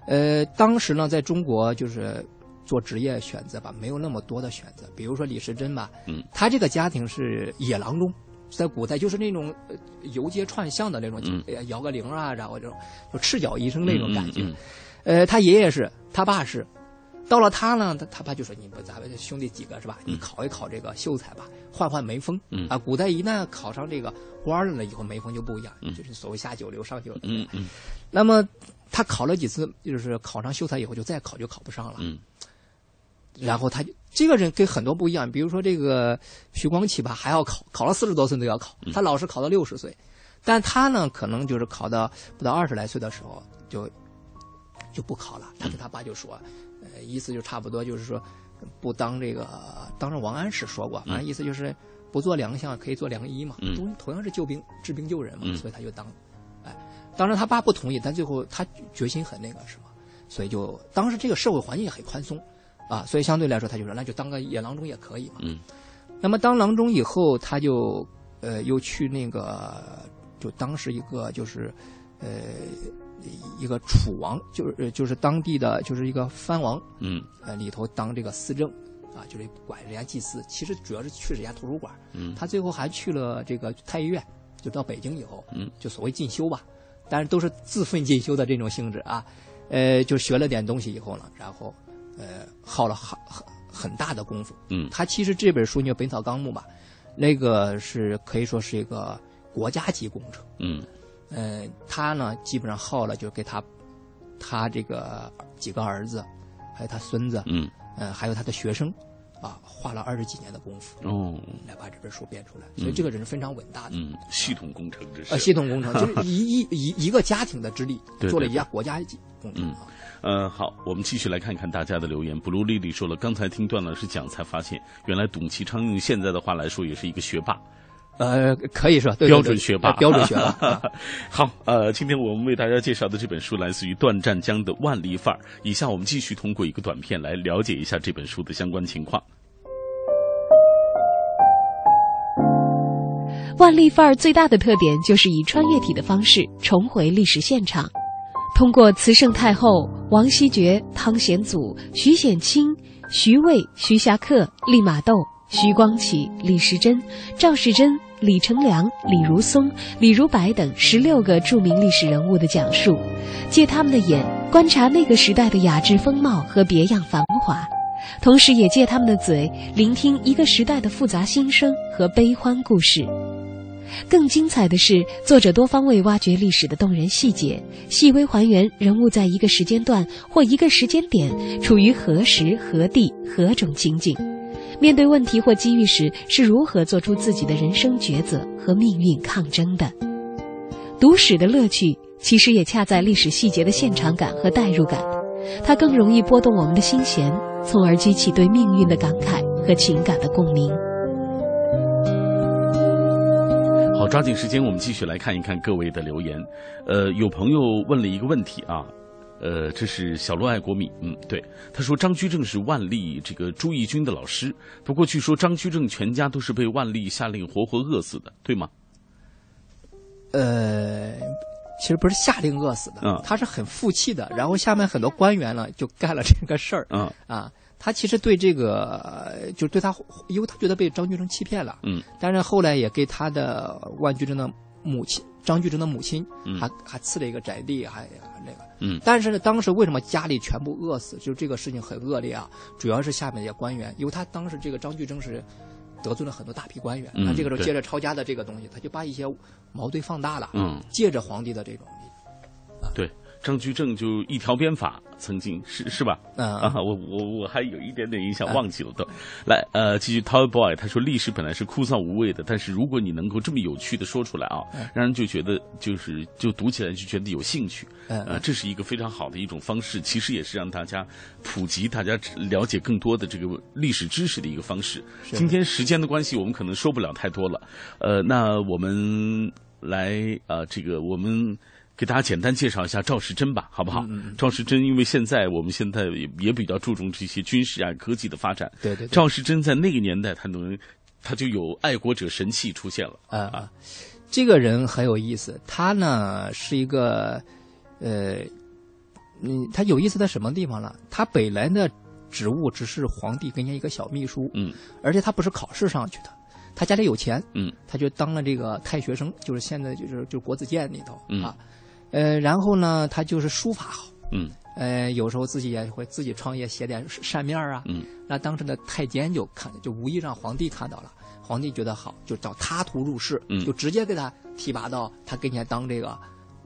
呃，当时呢，在中国就是做职业选择吧，没有那么多的选择。比如说李时珍吧，嗯，他这个家庭是野郎中，在古代就是那种呃游街串巷的那种，嗯呃摇个铃啊，然后这种就赤脚医生那种感觉。嗯嗯呃，他爷爷是，他爸是，到了他呢，他他爸就说：“你不，咱们兄弟几个是吧？你考一考这个秀才吧，换换眉峰。嗯啊，古代一旦考上这个官了呢，以后眉峰就不一样，嗯就是所谓下九流、上九流。嗯嗯那么他考了几次，就是考上秀才以后就再考就考不上了。嗯然后他就这个人跟很多不一样，比如说这个徐光启吧，还要考，考了四十多岁都要考，他老是考到六十岁，但他呢，可能就是考到不到二十来岁的时候就就不考了。他跟他爸就说，呃，意思就差不多就是说，不当这个，当时王安石说过，反正意思就是不做良相可以做良医嘛，嗯都同样是救兵治病救人嘛，嗯所以他就当，哎，当然他爸不同意，但最后他决心很那个什么，所以就当时这个社会环境也很宽松。啊，所以相对来说，他就说那就当个野郎中也可以嘛。嗯，那么当郎中以后，他就呃又去那个就当时一个就是呃一个楚王，就是就是当地的就是一个藩王，嗯呃里头当这个司政。啊，就是管人家祭祀，其实主要是去人家图书馆。嗯，他最后还去了这个太医院，就到北京以后，嗯，就所谓进修吧，但是都是自费进修的这种性质啊。呃，就学了点东西以后呢，然后呃耗了很很很大的功夫。嗯，他其实这本书叫《本草纲目》吧，那个是可以说是一个国家级工程。嗯，呃，他呢基本上耗了，就给他他这个几个儿子，还有他孙子，嗯，呃，还有他的学生。啊，花了二十几年的功夫哦，来把这本书编出来，所以这个人是非常伟大的。嗯，系统工程这是。呃，系统工程就是一一一一个家庭的之力 做了一家国家级工程。嗯，呃，好，我们继续来看看大家的留言。布鲁丽丽说了，刚才听段老师讲才发现，原来董其昌用现在的话来说也是一个学霸。呃，可以说对标准学霸，标准学霸。好，呃，今天我们为大家介绍的这本书来自于段占江的《万历范儿》。以下我们继续通过一个短片来了解一下这本书的相关情况。《万历范儿》最大的特点就是以穿越体的方式重回历史现场，通过慈圣太后、王希爵、汤显祖、徐显清、徐渭、徐霞客、利玛窦、徐光启、李时珍、赵世珍、李成梁、李如松、李如柏等十六个著名历史人物的讲述，借他们的眼观察那个时代的雅致风貌和别样繁华，同时也借他们的嘴聆听一个时代的复杂心声和悲欢故事。更精彩的是，作者多方位挖掘历史的动人细节，细微还原人物在一个时间段或一个时间点处于何时何地何种情景，面对问题或机遇时是如何做出自己的人生抉择和命运抗争的。读史的乐趣，其实也恰在历史细节的现场感和代入感，它更容易拨动我们的心弦，从而激起对命运的感慨和情感的共鸣。好，抓紧时间，我们继续来看一看各位的留言。呃，有朋友问了一个问题啊，呃，这是小鹿爱国米，嗯，对，他说张居正是万历这个朱翊钧的老师，不过据说张居正全家都是被万历下令活活饿死的，对吗？呃，其实不是下令饿死的，嗯，他是很负气的，然后下面很多官员呢就干了这个事儿，嗯啊。他其实对这个，就对他，因为他觉得被张居正欺骗了，嗯，但是后来也给他的万居正的母亲张居正的母亲，嗯，还还赐了一个宅地，还那个，嗯，但是呢，当时为什么家里全部饿死？就这个事情很恶劣啊，主要是下面这些官员，因为他当时这个张居正是得罪了很多大批官员，嗯、他这个时候借着抄家的这个东西，他就把一些矛盾放大了，嗯，借着皇帝的这种，啊，对。张居正就一条鞭法，曾经是是吧？嗯、啊，我我我还有一点点印象，忘记了都。来，呃，继续 Toy Boy，他说历史本来是枯燥无味的，但是如果你能够这么有趣的说出来啊，嗯、让人就觉得就是就读起来就觉得有兴趣。嗯、呃，这是一个非常好的一种方式，其实也是让大家普及、大家了解更多的这个历史知识的一个方式。今天时间的关系，我们可能说不了太多了。呃，那我们来呃，这个我们。给大家简单介绍一下赵世珍吧，好不好？嗯嗯、赵世珍，因为现在我们现在也也比较注重这些军事啊、科技的发展。对对,对。赵世珍在那个年代，他能，他就有爱国者神器出现了。啊啊，这个人很有意思，他呢是一个，呃，嗯，他有意思在什么地方呢？他本来的职务只是皇帝跟前一个小秘书，嗯，而且他不是考试上去的。他家里有钱，嗯，他就当了这个太学生，就是现在就是就国子监里头、嗯、啊，呃，然后呢，他就是书法好，嗯，呃，有时候自己也会自己创业写点扇面啊，嗯，那当时的太监就看，就无意让皇帝看到了，皇帝觉得好，就找他图入仕，嗯，就直接给他提拔到他跟前当这个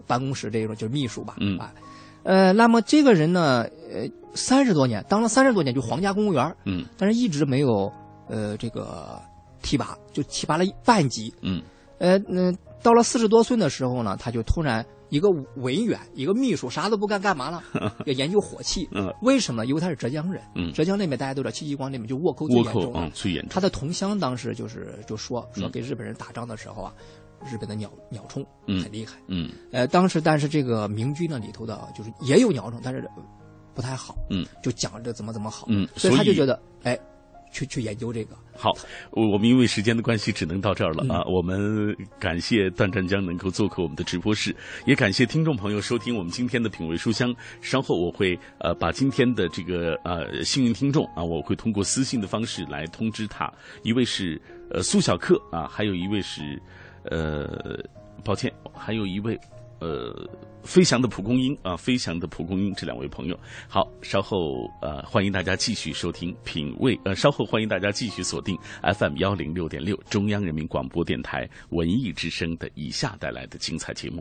办公室这种就是秘书吧，嗯。啊，呃，那么这个人呢，呃，三十多年当了三十多年就皇家公务员，嗯，但是一直没有呃这个。提拔就提拔了半级，嗯，呃，嗯，到了四十多岁的时候呢，他就突然一个文员，一个秘书，啥都不干，干嘛了？要研究火器。嗯，为什么？因为他是浙江人。嗯，浙江那边大家都知道，戚继光那边就倭寇最严重嗯，最严重。他的同乡当时就是就说说嗯给日本人打仗的时候啊，日本的鸟鸟铳很厉害。嗯，呃，当时但是这个明军呢里头的就是也有鸟铳，但是。不太好，嗯，就讲这怎么怎么好，嗯所以他就觉得，哎，去去研究这个。好，我我们因为时间的关系，只能到这儿了嗯啊！我们感谢段湛江能够做客我们的直播室，也感谢听众朋友收听我们今天的品味书香。稍后我会呃把今天的这个呃幸运听众啊，我会通过私信的方式来通知他。一位是呃苏小克啊，还有一位是呃，抱歉，还有一位呃，飞翔的蒲公英啊，飞翔的蒲公英这两位朋友。好，稍后呃，欢迎大家继续收听品味，呃，稍后欢迎大家继续锁定 FM 幺零六点六中央人民广播电台文艺之声的以下带来的精彩节目。